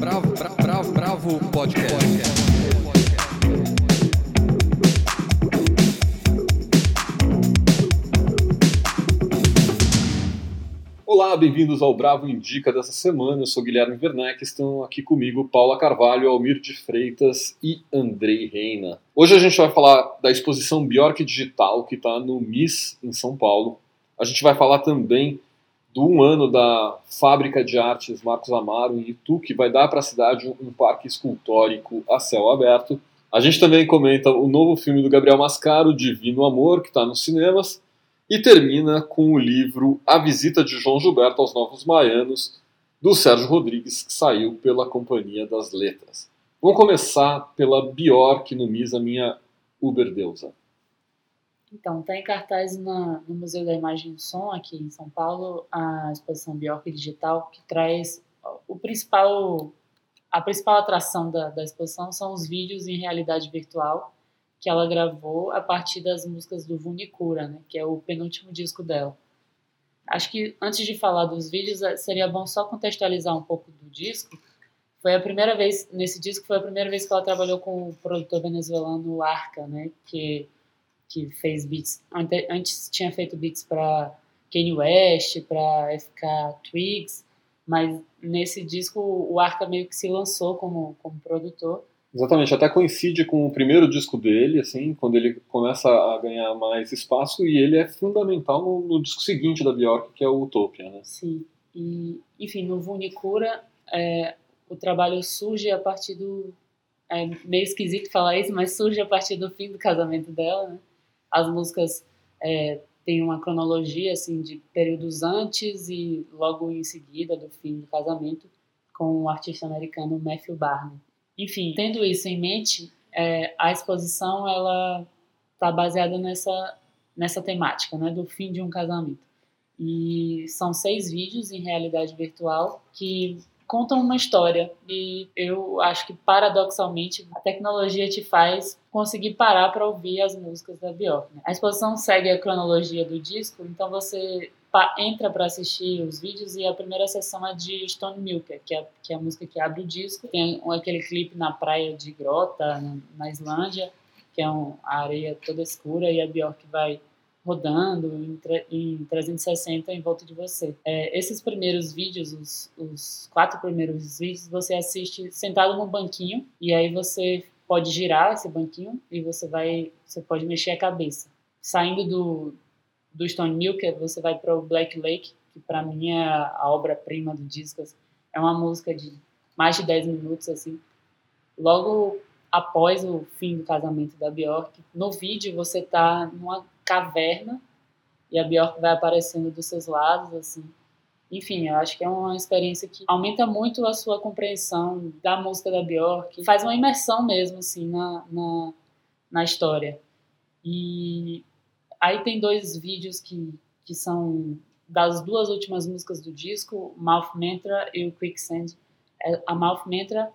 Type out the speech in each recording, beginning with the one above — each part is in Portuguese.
Bravo, bravo, bravo, bravo podcast. Olá, bem-vindos ao Bravo Indica dessa semana. Eu sou Guilherme Werneck, estão aqui comigo Paula Carvalho, Almir de Freitas e Andrei Reina. Hoje a gente vai falar da exposição Bjork Digital, que está no MIS, em São Paulo. A gente vai falar também do um ano da Fábrica de Artes Marcos Amaro em Itu, que vai dar para a cidade um parque escultórico a céu aberto. A gente também comenta o novo filme do Gabriel Mascaro, Divino Amor, que está nos cinemas, e termina com o livro A Visita de João Gilberto aos Novos Baianos, do Sérgio Rodrigues, que saiu pela Companhia das Letras. Vamos começar pela Bjork no Misa, minha Uberdeusa. Então, está em cartaz na, no Museu da Imagem e Som, aqui em São Paulo, a exposição Bjork Digital, que traz o principal, a principal atração da, da exposição são os vídeos em realidade virtual que ela gravou a partir das músicas do Vunicura, né, que é o penúltimo disco dela. Acho que antes de falar dos vídeos, é, seria bom só contextualizar um pouco do disco. Foi a primeira vez, nesse disco, foi a primeira vez que ela trabalhou com o produtor venezuelano Arca, né, que que fez beats. Antes tinha feito beats para Kanye West, para FK Twigs, mas nesse disco o Arca meio que se lançou como, como produtor. Exatamente, até coincide com o primeiro disco dele, assim, quando ele começa a ganhar mais espaço e ele é fundamental no, no disco seguinte da Bjork, que é o Utopia, né? Sim, e enfim, no Vunicura é, o trabalho surge a partir do... É meio esquisito falar isso, mas surge a partir do fim do casamento dela, né? As músicas é, têm uma cronologia assim de períodos antes e logo em seguida do fim do casamento com o artista americano Matthew Barney. Enfim, tendo isso em mente, é, a exposição ela está baseada nessa nessa temática, né, do fim de um casamento. E são seis vídeos em realidade virtual que contam uma história e eu acho que paradoxalmente a tecnologia te faz conseguir parar para ouvir as músicas da Bjork. Né? A exposição segue a cronologia do disco, então você entra para assistir os vídeos e a primeira sessão é de Stone Milker, que é, que é a música que abre o disco. Tem aquele clipe na praia de Grota, na, Islândia, que é um, a areia toda escura e a Bjork vai rodando em, em 360 em volta de você. É, esses primeiros vídeos, os, os quatro primeiros vídeos, você assiste sentado num banquinho e aí você pode girar esse banquinho e você vai, você pode mexer a cabeça. Saindo do, do Stone Milker, você vai para o Black Lake, que para mim é a obra-prima do disco. É uma música de mais de 10 minutos, assim. Logo após o fim do casamento da Bjork, no vídeo você tá numa caverna e a Bjork vai aparecendo dos seus lados, assim. Enfim, eu acho que é uma experiência que aumenta muito a sua compreensão da música da Bjork, faz uma imersão mesmo, assim, na, na, na história. E aí tem dois vídeos que, que são das duas últimas músicas do disco, Mouth Mantra e o Quicksand. É, a Mouth Mantra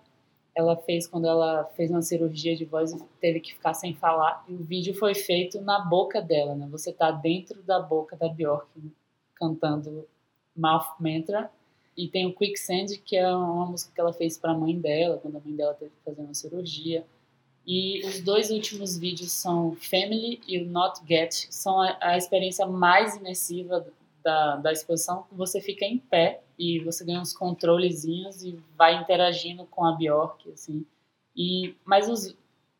ela fez quando ela fez uma cirurgia de voz e teve que ficar sem falar. E o vídeo foi feito na boca dela, né? Você tá dentro da boca da Bjork cantando Mouth Mantra. E tem o Quicksand, que é uma música que ela fez para a mãe dela, quando a mãe dela teve que fazer uma cirurgia. E os dois últimos vídeos são Family e o Not Get, são a, a experiência mais imersiva da, da exposição. Você fica em pé e você ganha uns controlezinhos e vai interagindo com a Bjork, assim. E, mas os,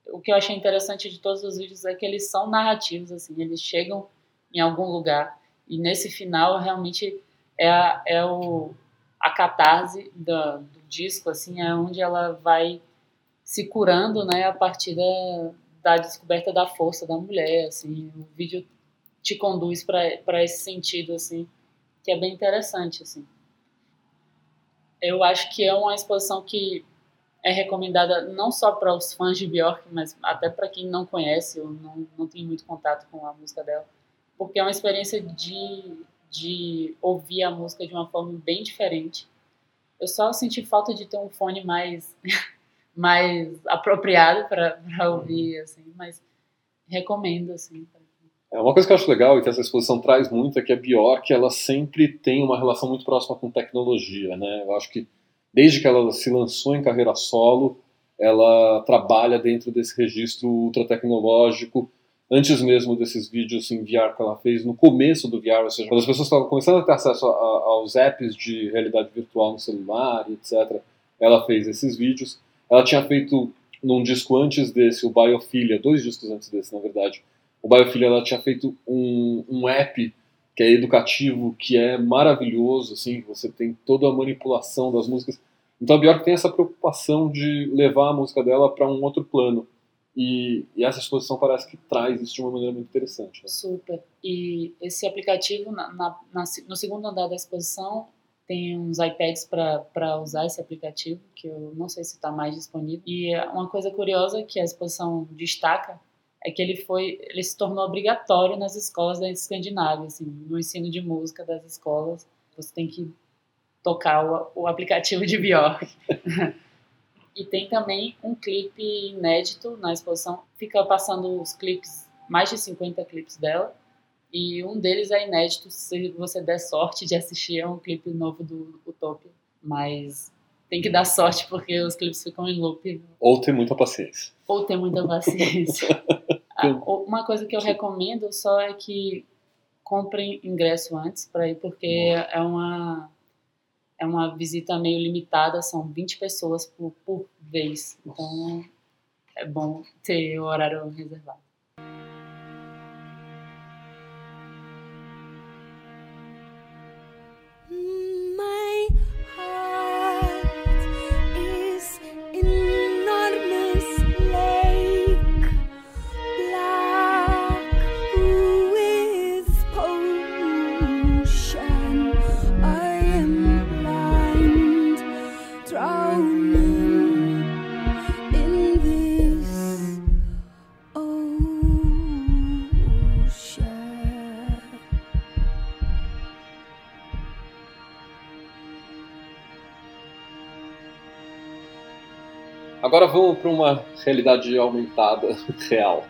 o que eu achei interessante de todos os vídeos é que eles são narrativos, assim, eles chegam em algum lugar. E nesse final realmente é a, é o, a catarse do, disco, assim, é onde ela vai se curando, né, a partir da, da descoberta da força da mulher, assim, o vídeo te conduz para esse sentido, assim, que é bem interessante, assim eu acho que é uma exposição que é recomendada não só para os fãs de Bjork, mas até para quem não conhece ou não, não tem muito contato com a música dela, porque é uma experiência de, de ouvir a música de uma forma bem diferente. Eu só senti falta de ter um fone mais, mais apropriado para ouvir, assim, mas recomendo, assim. É uma coisa que eu acho legal e que essa exposição traz muito é que a Bjork ela sempre tem uma relação muito próxima com tecnologia, né? Eu acho que desde que ela se lançou em carreira solo, ela trabalha dentro desse registro ultra tecnológico, antes mesmo desses vídeos em VR que ela fez, no começo do VR, ou seja, quando as pessoas estavam começando a ter acesso a, a, aos apps de realidade virtual no celular, etc., ela fez esses vídeos. Ela tinha feito, num disco antes desse, o Biophilia, dois discos antes desse, na verdade, o Biophilia, ela tinha feito um, um app que é educativo, que é maravilhoso, assim, você tem toda a manipulação das músicas. Então a Björk tem essa preocupação de levar a música dela para um outro plano. E, e, essa exposição parece que traz isso de uma maneira muito interessante. Né? Super. E esse aplicativo, na, na, na, no segundo andar da exposição, tem uns iPads para usar esse aplicativo, que eu não sei se está mais disponível. E uma coisa curiosa que a exposição destaca é que ele foi, ele se tornou obrigatório nas escolas da Escandinávia, assim, no ensino de música das escolas, você tem que tocar o, o aplicativo de Bjork. e tem também um clipe inédito na exposição, fica passando os clipes, mais de 50 clipes dela, e um deles é inédito, se você der sorte de assistir, é um clipe novo do Utopia, mas tem que dar sorte porque os clipes ficam em loop. Ou ter muita paciência. Ou ter muita paciência. Ah, uma coisa que eu recomendo só é que comprem ingresso antes para ir, porque é uma é uma visita meio limitada, são 20 pessoas por, por vez. Então é bom ter o horário reservado. Agora vamos para uma realidade aumentada real.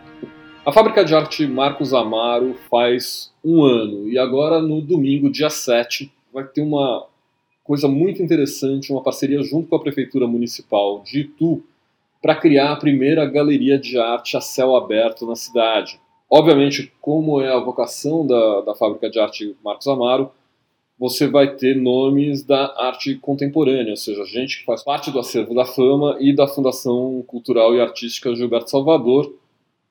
A fábrica de arte Marcos Amaro faz um ano e agora no domingo, dia 7, vai ter uma coisa muito interessante, uma parceria junto com a Prefeitura Municipal de Itu para criar a primeira galeria de arte a céu aberto na cidade. Obviamente, como é a vocação da, da fábrica de arte Marcos Amaro, você vai ter nomes da arte contemporânea, ou seja, gente que faz parte do acervo da fama e da Fundação Cultural e Artística Gilberto Salvador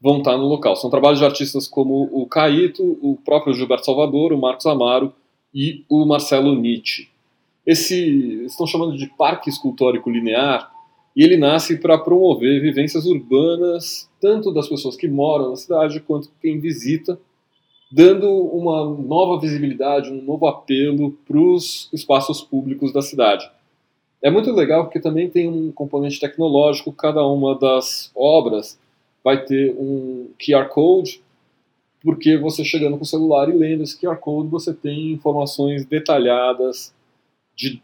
vão estar no local. São trabalhos de artistas como o Caíto, o próprio Gilberto Salvador, o Marcos Amaro e o Marcelo Nietzsche. Esse estão chamando de Parque Escultórico Linear e ele nasce para promover vivências urbanas tanto das pessoas que moram na cidade quanto quem visita dando uma nova visibilidade, um novo apelo para os espaços públicos da cidade. É muito legal porque também tem um componente tecnológico, cada uma das obras vai ter um QR Code, porque você chegando com o celular e lendo esse QR Code, você tem informações detalhadas de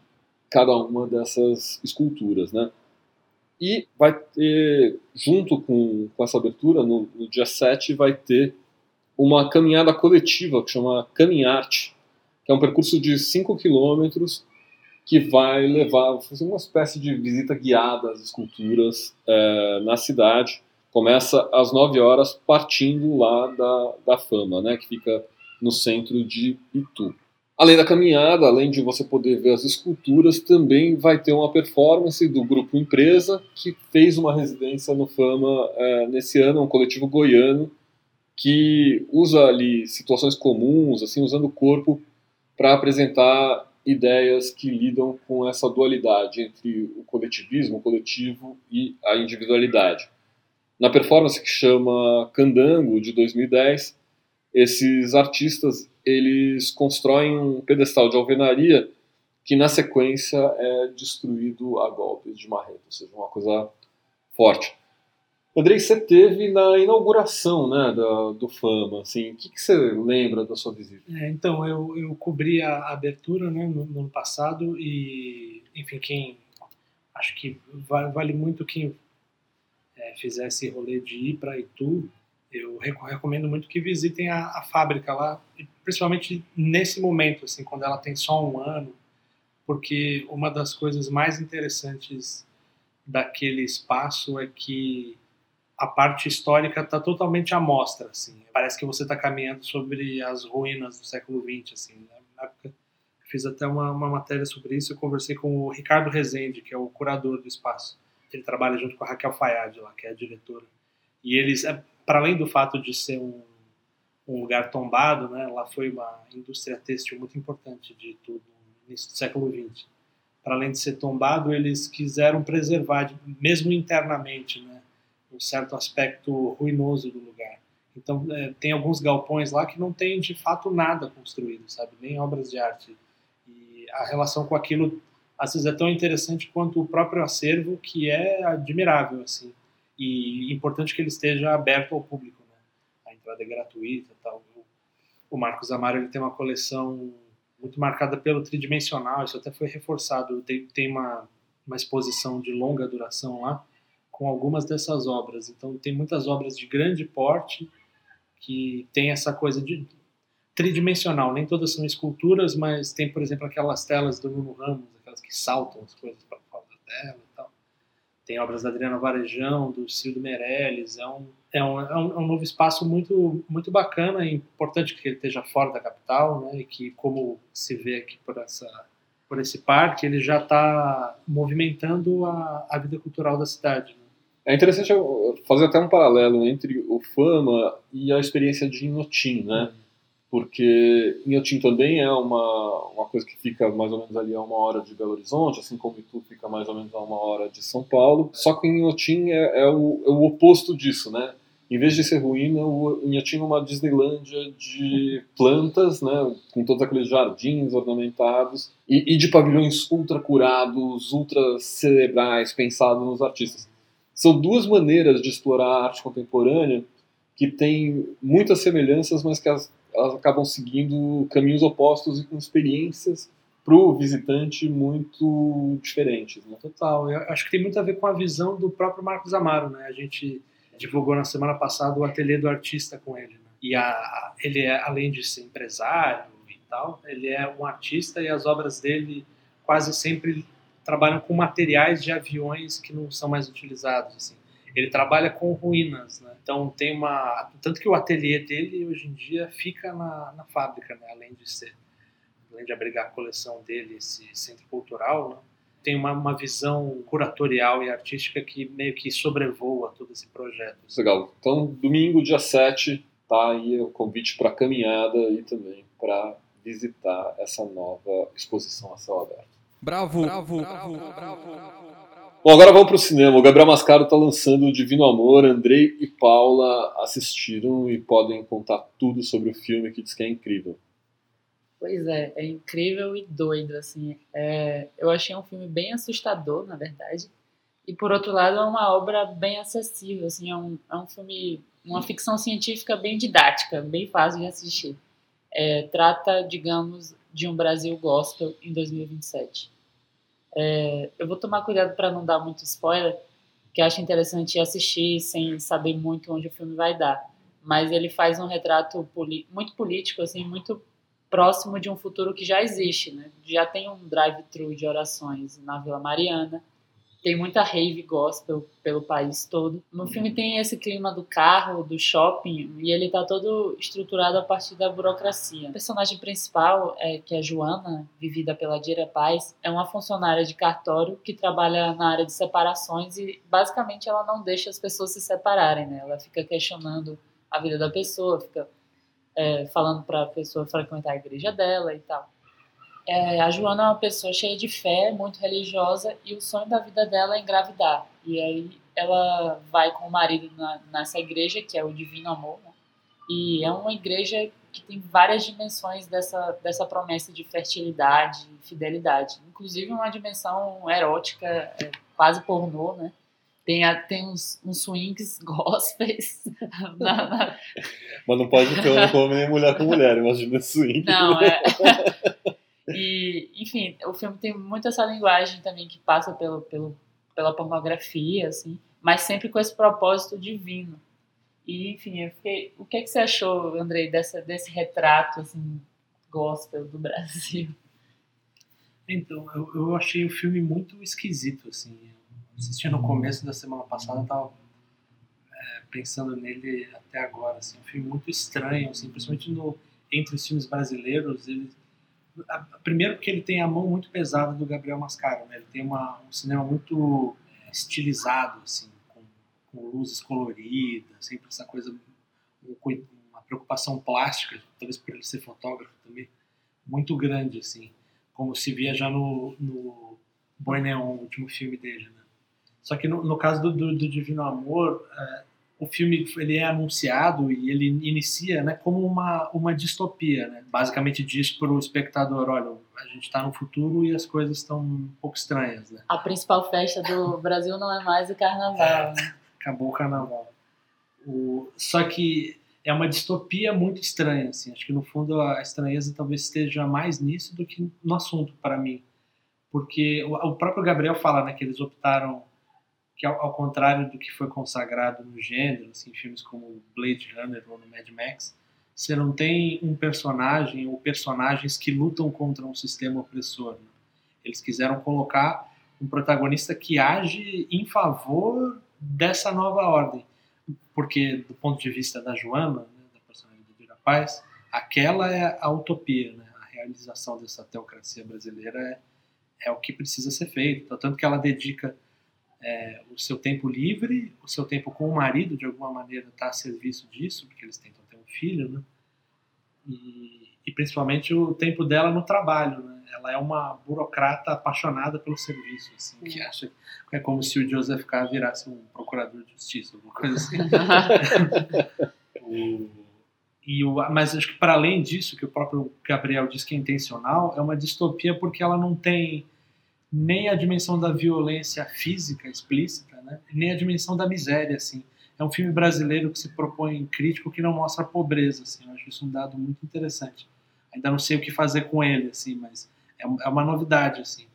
cada uma dessas esculturas, né? E vai ter, junto com, com essa abertura, no, no dia 7, vai ter uma caminhada coletiva que chama Caminharte, que é um percurso de 5 quilômetros que vai levar fazer uma espécie de visita guiada às esculturas é, na cidade. Começa às 9 horas, partindo lá da, da Fama, né, que fica no centro de Itu. Além da caminhada, além de você poder ver as esculturas, também vai ter uma performance do grupo Empresa, que fez uma residência no Fama é, nesse ano, um coletivo goiano, que usa ali situações comuns, assim, usando o corpo para apresentar ideias que lidam com essa dualidade entre o coletivismo, o coletivo e a individualidade. Na performance que chama Candango de 2010, esses artistas eles constroem um pedestal de alvenaria que na sequência é destruído a golpes de marreta, ou seja, uma coisa forte. Andrei, você teve na inauguração né, do, do Fama, assim, o que, que, você lembra da sua visita? É, então, eu, eu cobri a abertura né, no, no, ano passado e, enfim, quem acho que vale muito quem é, fizer esse rolê de ir para Itu, eu recomendo muito que visitem a, a, fábrica lá, principalmente nesse momento, assim, quando ela tem só um ano, porque uma das coisas mais interessantes daquele espaço é que a parte histórica está totalmente à mostra, assim. Parece que você está caminhando sobre as ruínas do século XX, assim. Né? Na época, fiz até uma, uma matéria sobre isso. Eu conversei com o Ricardo Rezende, que é o curador do espaço. Ele trabalha junto com a Raquel Fayad, lá, que é a diretora. E eles, é, para além do fato de ser um, um lugar tombado, né, lá foi uma indústria têxtil muito importante de tudo no início do século XX. Para além de ser tombado, eles quiseram preservar, mesmo internamente, né, um certo aspecto ruinoso do lugar. Então, é, tem alguns galpões lá que não tem de fato nada construído, sabe? Nem obras de arte. E a relação com aquilo, às vezes, é tão interessante quanto o próprio acervo, que é admirável, assim. E importante que ele esteja aberto ao público, né? A entrada é gratuita tal. O Marcos Amaro ele tem uma coleção muito marcada pelo tridimensional, isso até foi reforçado. Tem, tem uma, uma exposição de longa duração lá, com algumas dessas obras. Então, tem muitas obras de grande porte que tem essa coisa de tridimensional. Nem todas são esculturas, mas tem, por exemplo, aquelas telas do Nuno Ramos, aquelas que saltam as coisas para fora da tela e tal. Tem obras da Adriana Varejão, do Cildo Meirelles. É um, é um, é um, é um novo espaço muito, muito bacana e importante que ele esteja fora da capital, né? E que, como se vê aqui por essa por esse parque, ele já está movimentando a, a vida cultural da cidade. É interessante fazer até um paralelo entre o Fama e a experiência de Inhotim, né? Porque Inhotim também é uma, uma coisa que fica mais ou menos ali a uma hora de Belo Horizonte, assim como Itu fica mais ou menos a uma hora de São Paulo. Só que Inhotim é, é, o, é o oposto disso, né? Em vez de ser ruína, o Inhotim é uma Disneylândia de plantas, né? Com todos aqueles jardins ornamentados e, e de pavilhões ultra curados, ultra cerebrais, pensados nos artistas são duas maneiras de explorar a arte contemporânea que têm muitas semelhanças, mas que elas, elas acabam seguindo caminhos opostos e com experiências para o visitante muito diferentes. Né? Total. Eu acho que tem muito a ver com a visão do próprio Marcos Amaro. Né? A gente divulgou na semana passada o ateliê do artista com ele. Né? E a, ele é, além de ser empresário e tal, ele é um artista e as obras dele quase sempre trabalham com materiais de aviões que não são mais utilizados. Assim. Ele trabalha com ruínas, né? então tem uma tanto que o ateliê dele hoje em dia fica na, na fábrica, né? além de ser além de abrigar a coleção dele, esse centro cultural, né? tem uma, uma visão curatorial e artística que meio que sobrevoa todo esse projeto. Legal. Então, domingo, dia 7, tá aí o convite para caminhada e também para visitar essa nova exposição a céu aberto. Bravo, bravo, bravo, bravo. Bom, agora vamos para o cinema. O Gabriel Mascaro está lançando o Divino Amor. Andrei e Paula assistiram e podem contar tudo sobre o filme que diz que é incrível. Pois é, é incrível e doido, assim. É, eu achei um filme bem assustador, na verdade. E, por outro lado, é uma obra bem acessível, assim. É um, é um filme, uma ficção científica bem didática, bem fácil de assistir. É, trata, digamos, de um Brasil gospel em 2027. É, eu vou tomar cuidado para não dar muito spoiler, que acho interessante assistir sem saber muito onde o filme vai dar. Mas ele faz um retrato muito político, assim, muito próximo de um futuro que já existe, né? Já tem um drive-thru de orações na Vila Mariana, tem muita rave gospel pelo país todo. No filme tem esse clima do carro, do shopping, e ele tá todo estruturado a partir da burocracia. O personagem principal, é, que é Joana, vivida pela Dira Paz, é uma funcionária de cartório que trabalha na área de separações e basicamente ela não deixa as pessoas se separarem, né? Ela fica questionando a vida da pessoa, fica é, falando para a pessoa frequentar a igreja dela e tal. É, a Joana é uma pessoa cheia de fé, muito religiosa, e o sonho da vida dela é engravidar. E aí ela vai com o marido na, nessa igreja, que é o Divino Amor, né? e é uma igreja que tem várias dimensões dessa, dessa promessa de fertilidade e fidelidade. Inclusive uma dimensão erótica, é, quase pornô, né? Tem, a, tem uns, uns swings gospels. Na, na... Mas não pode ter homem nem mulher com mulher, imagina swing. Não, é. E, enfim, o filme tem muito essa linguagem também que passa pelo, pelo, pela pornografia, assim, mas sempre com esse propósito divino. E, enfim, eu fiquei, o que, é que você achou, Andrei, dessa, desse retrato, assim, gospel do Brasil? Então, eu, eu achei o filme muito esquisito, assim. Assisti no começo da semana passada, tava é, pensando nele até agora, assim. Um filme muito estranho, assim, principalmente no, entre os filmes brasileiros. Ele, primeiro porque ele tem a mão muito pesada do Gabriel Mascaro, né? Ele tem uma, um cinema muito é, estilizado, assim, com, com luzes coloridas, sempre essa coisa, uma preocupação plástica, talvez por ele ser fotógrafo também, muito grande, assim como se via já no, no Boi Neon, o último filme dele. Né? Só que no, no caso do, do, do Divino Amor, é, o filme ele é anunciado e ele inicia né, como uma, uma distopia. Né? Basicamente diz para o espectador, olha, a gente está no futuro e as coisas estão um pouco estranhas. Né? A principal festa do Brasil não é mais o carnaval. É, acabou o carnaval. O, só que é uma distopia muito estranha, assim. Acho que no fundo a estranheza talvez esteja mais nisso do que no assunto para mim, porque o, próprio Gabriel fala, né, que eles optaram que ao, ao, contrário do que foi consagrado no gênero, assim, filmes como Blade Runner ou no Mad Max, você não tem um personagem ou personagens que lutam contra um sistema opressor. Né? Eles quiseram colocar um protagonista que age em favor dessa nova ordem porque do ponto de vista da Joana, né, da personagem de Dira Paz, aquela é a utopia, né? a realização dessa teocracia brasileira é, é o que precisa ser feito. Tanto que ela dedica é, o seu tempo livre, o seu tempo com o marido, de alguma maneira, está a serviço disso, porque eles tentam ter um filho, né? E, e principalmente o tempo dela no trabalho, né? ela é uma burocrata apaixonada pelo serviço, assim, que acha que é como se o Joseph K. virasse um procurador de justiça, alguma coisa assim. o, e o, mas acho que para além disso, que o próprio Gabriel diz que é intencional, é uma distopia porque ela não tem nem a dimensão da violência física explícita, né? nem a dimensão da miséria, assim. É um filme brasileiro que se propõe crítico que não mostra a pobreza, assim. Eu acho isso um dado muito interessante. Ainda não sei o que fazer com ele, assim, mas é, é uma novidade, assim.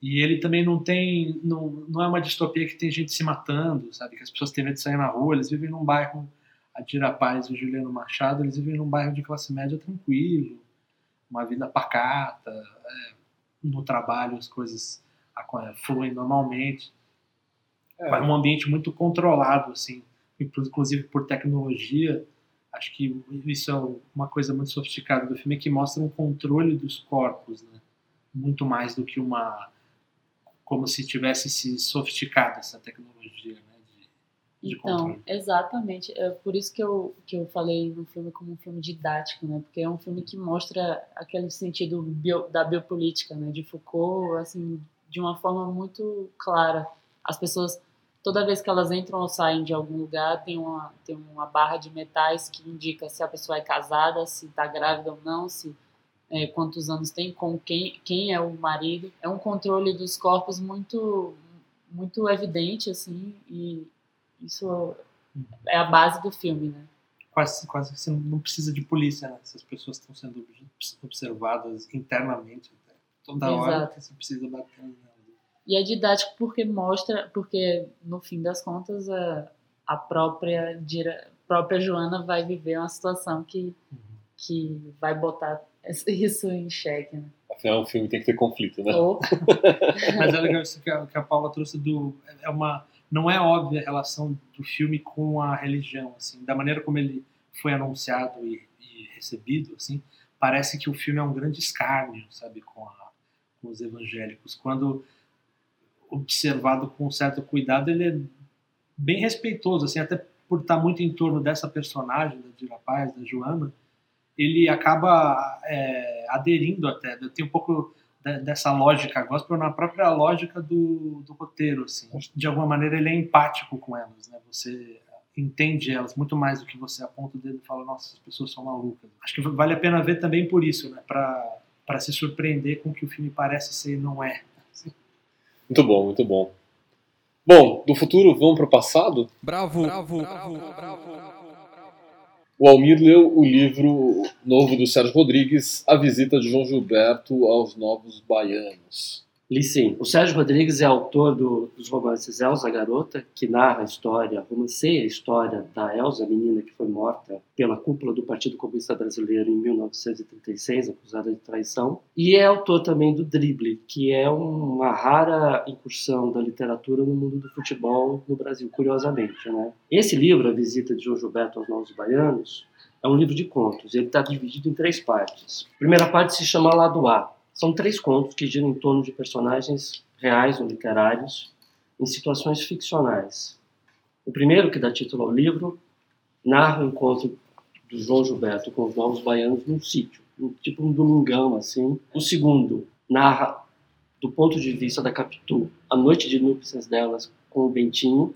E ele também não tem, não, não é uma distopia que tem gente se matando, sabe? Que as pessoas têm medo de sair na rua, eles vivem num bairro, a Dira Paz e o Juliano Machado, eles vivem num bairro de classe média tranquilo, uma vida pacata, é, no trabalho as coisas fluem normalmente. É. é um ambiente muito controlado, assim, inclusive por tecnologia, acho que isso é uma coisa muito sofisticada do filme que mostra um controle dos corpos, né? Muito mais do que uma como se tivesse se sofisticado essa tecnologia, né? De, então, controle. exatamente. É por isso que eu que eu falei no filme como um filme didático, né? Porque é um filme que mostra aquele sentido bio, da biopolítica, né? De Foucault, assim, de uma forma muito clara. As pessoas toda vez que elas entram ou saem de algum lugar, tem uma, tem uma barra de metais que indica se a pessoa é casada, se está grávida ou não, se é, quantos anos tem, com quem, quem é o marido. É um controle dos corpos muito, muito evidente, assim, e isso é a base do filme, né? Quase, quase que você não precisa de polícia, né? Essas pessoas estão sendo observadas internamente. Toda Exato. hora você precisa bater e é didático porque mostra, porque no fim das contas a, a própria, própria Joana vai viver uma situação que, uhum. que vai botar isso em xeque. Né? Afinal, o filme tem que ter conflito, né? Oh. Mas é legal isso que a, que a Paula trouxe do. É uma, não é óbvia a relação do filme com a religião, assim, da maneira como ele foi anunciado e, e recebido, assim, parece que o filme é um grande escárnio, sabe, com, a, com os evangélicos. Quando observado com certo cuidado, ele é bem respeitoso, assim, até por estar muito em torno dessa personagem, da Dira Paz, da Joana, ele acaba é, aderindo até, tem um pouco dessa lógica gospel na própria lógica do, do roteiro, assim. De alguma maneira ele é empático com elas, né? Você entende elas muito mais do que você aponta o dedo e fala, nossa, as pessoas são malucas. Acho que vale a pena ver também por isso, né? Para se surpreender com o que o filme parece ser e não é. Muito bom, muito bom. Bom, do futuro vamos para o passado? Bravo, bravo, bravo, bravo. O Almir leu o livro novo do Sérgio Rodrigues, A Visita de João Gilberto aos Novos Baianos. Li sim. O Sérgio Rodrigues é autor do, dos romances Elsa Garota, que narra a história, romanceia a história da Elsa, menina que foi morta pela cúpula do Partido Comunista Brasileiro em 1936, acusada de traição. E é autor também do Drible, que é uma rara incursão da literatura no mundo do futebol no Brasil, curiosamente. Né? Esse livro, A Visita de João Gilberto aos Novos Baianos, é um livro de contos. Ele está dividido em três partes. A primeira parte se chama Lado A, são três contos que giram em torno de personagens reais ou literários em situações ficcionais. O primeiro, que dá título ao livro, narra o encontro do João Gilberto com os novos baianos num sítio, tipo um domingão assim. O segundo narra, do ponto de vista da Capitu, a noite de núpcias delas com o Bentinho,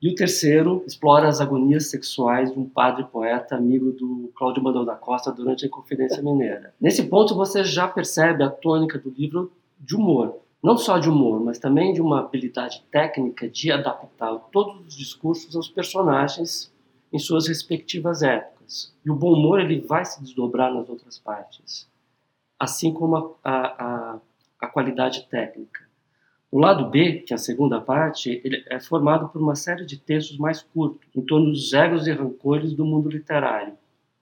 e o terceiro explora as agonias sexuais de um padre poeta amigo do Cláudio Manuel da Costa durante a Inconfidência Mineira. Nesse ponto você já percebe a tônica do livro de humor. Não só de humor, mas também de uma habilidade técnica de adaptar todos os discursos aos personagens em suas respectivas épocas. E o bom humor ele vai se desdobrar nas outras partes, assim como a, a, a qualidade técnica. O lado B, que é a segunda parte, ele é formado por uma série de textos mais curtos, em torno dos egos e rancores do mundo literário,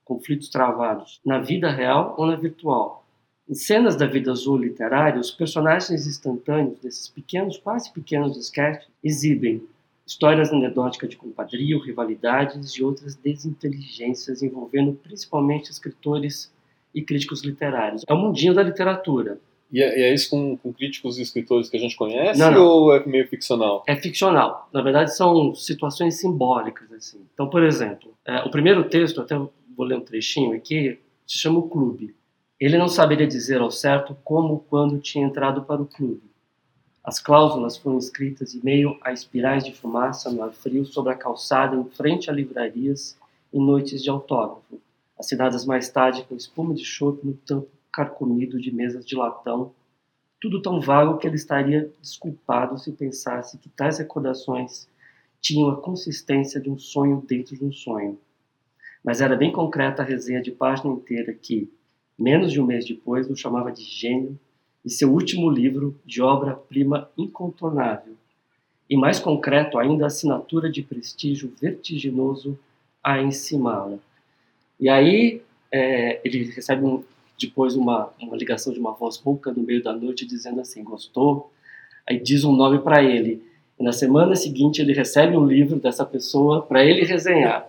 conflitos travados na vida real ou na virtual. Em cenas da vida azul literária, os personagens instantâneos desses pequenos, quase pequenos sketches exibem histórias anedóticas de compadrio, rivalidades e outras desinteligências envolvendo principalmente escritores e críticos literários. É o mundinho da literatura, e é, e é isso com, com, críticos e escritores que a gente conhece não, não. ou é meio ficcional? É ficcional. Na verdade, são situações simbólicas. assim. Então, por exemplo, é, o primeiro texto, até vou ler um trechinho aqui, se chama O Clube. Ele não saberia dizer ao certo como quando tinha entrado para o clube. As cláusulas foram escritas em meio a espirais de fumaça no ar frio sobre a calçada em frente a livrarias em noites de autógrafo, assinadas mais tarde com espuma de chope no tampo carcomido de mesas de latão, tudo tão vago que ele estaria desculpado se pensasse que tais recordações tinham a consistência de um sonho dentro de um sonho. Mas era bem concreta a resenha de página inteira que, menos de um mês depois, o chamava de gênio e seu último livro de obra-prima incontornável. E mais concreto ainda, a assinatura de prestígio vertiginoso a encimá-la. E aí é, ele recebe um, depois uma, uma ligação de uma voz rouca no meio da noite dizendo assim, gostou? Aí diz um nome para ele. E na semana seguinte ele recebe um livro dessa pessoa para ele resenhar.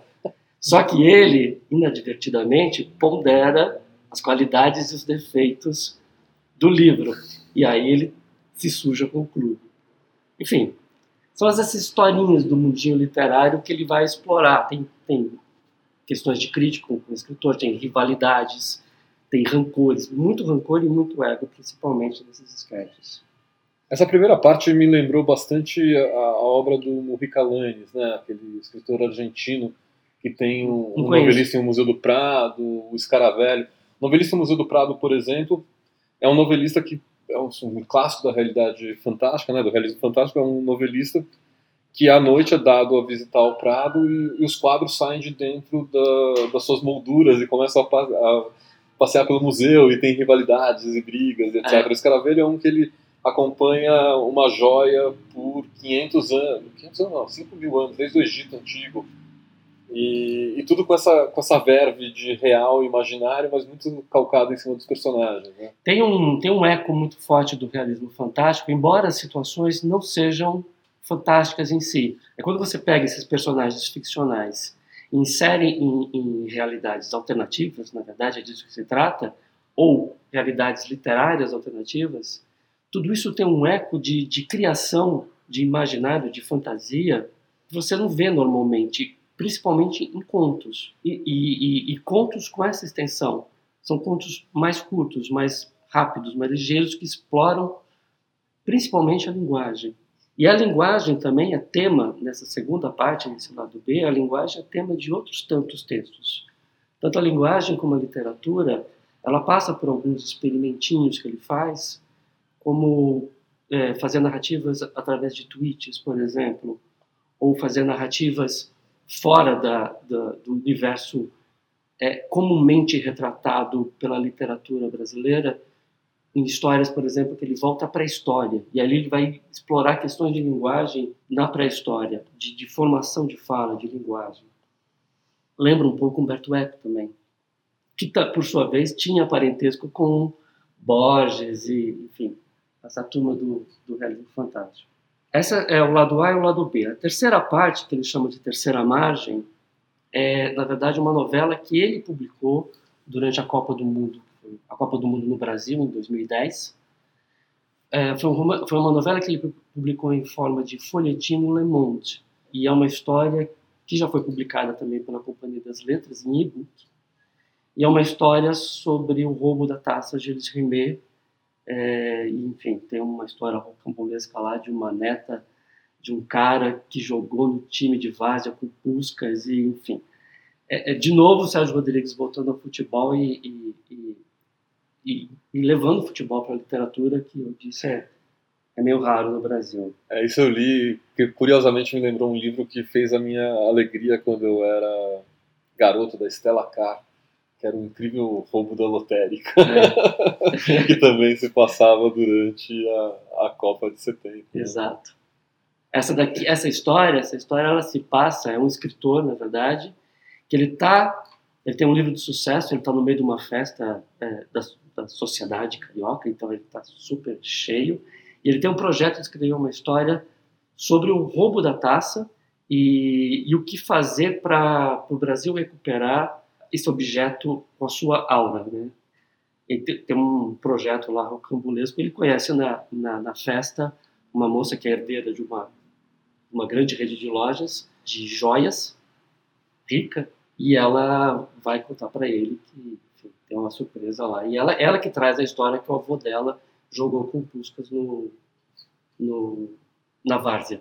Só que ele, inadvertidamente, pondera as qualidades e os defeitos do livro. E aí ele se suja com o clube. Enfim, são essas historinhas do mundinho literário que ele vai explorar. Tem, tem questões de crítico com o escritor, tem rivalidades, tem rancores, muito rancor e muito ego, principalmente nesses sketches. Essa primeira parte me lembrou bastante a, a obra do Mujica Lanes, né? aquele escritor argentino que tem um, um novelista em um Museu do Prado, o Escaravelho. O novelista no Museu do Prado, por exemplo, é um novelista que é um, um clássico da realidade fantástica, né? do realismo fantástico, é um novelista que à noite é dado a visitar o Prado e, e os quadros saem de dentro da, das suas molduras e começam a, a passear pelo museu e tem rivalidades e brigas, etc. É. O Escaravelho é um que ele acompanha uma joia por 500 anos, 500 anos não, 5 mil anos, desde o Egito Antigo. E, e, tudo com essa, com essa verve de real e imaginário, mas muito calcado em cima dos personagens. Né? Tem, um, tem um eco muito forte do realismo fantástico, embora as situações não sejam fantásticas em si. É quando você pega esses personagens ficcionais insere em, em realidades alternativas, na verdade é disso que se trata, ou realidades literárias alternativas, tudo isso tem um eco de, de criação, de imaginário, de fantasia, que você não vê normalmente, principalmente em contos. E, e, e, contos com essa extensão. São contos mais curtos, mais rápidos, mais ligeiros, que exploram principalmente a linguagem. E a linguagem também é tema, nessa segunda parte, nesse lado B, a linguagem é tema de outros tantos textos. Tanto a linguagem como a literatura, ela passa por alguns experimentinhos que ele faz, como é, fazer narrativas através de tweets, por exemplo, ou fazer narrativas fora da, da, do universo é, comumente retratado pela literatura brasileira, em histórias, por exemplo, que ele volta para a história e ali ele vai explorar questões de linguagem na pré-história, de, de, formação de fala, de linguagem. Lembra um pouco Humberto Eco também, que tá, por sua vez tinha parentesco com Borges e, enfim, essa turma do, do realismo fantástico. Essa é o lado A e o lado B. A terceira parte, que ele chama de terceira margem, é, na verdade, uma novela que ele publicou durante a Copa do Mundo a Copa do Mundo no Brasil, em 2010. É, foi, uma, foi uma novela que ele publicou em forma de folhetim no Le Monde. E é uma história que já foi publicada também pela Companhia das Letras, em e-book. E é uma história sobre o roubo da taça Gilles Rimet. É, enfim, tem uma história rocambolesca lá de uma neta de um cara que jogou no time de Várzea com Puscas e enfim. É, é, de novo o Sérgio Rodrigues voltando ao futebol e, e, e e, e levando o futebol para a literatura, que eu disse é, é meio raro no Brasil. É, isso eu li, que curiosamente me lembrou um livro que fez a minha alegria quando eu era garoto, da Stella Carr, que era um incrível roubo da lotérica, é. que também se passava durante a, a Copa de 70. Né? Exato. Essa daqui, essa história, essa história ela se passa, é um escritor, na verdade, que ele tá, ele tem um livro de sucesso, ele está no meio de uma festa é, da sociedade carioca, então ele está super cheio. E ele tem um projeto de escrever uma história sobre o roubo da taça e, e o que fazer para o Brasil recuperar esse objeto com a sua aura. Né? Ele tem um projeto lá rocambolesco, ele conhece na, na, na, festa uma moça que é herdeira de uma, uma grande rede de lojas de joias, rica, e ela vai contar para ele que tem uma surpresa lá. E ela, ela que traz a história que o avô dela jogou com Puscas no, no, na várzea.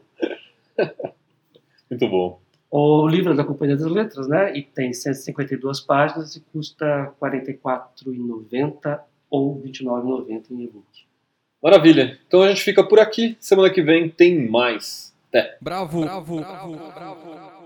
Muito bom. O livro é da Companhia das Letras, né? E tem 152 páginas e custa R$ 44,90 ou R$ 29,90 em e-book. Maravilha. Então a gente fica por aqui. Semana que vem tem mais. Até. Bravo, bravo, bravo, bravo. bravo.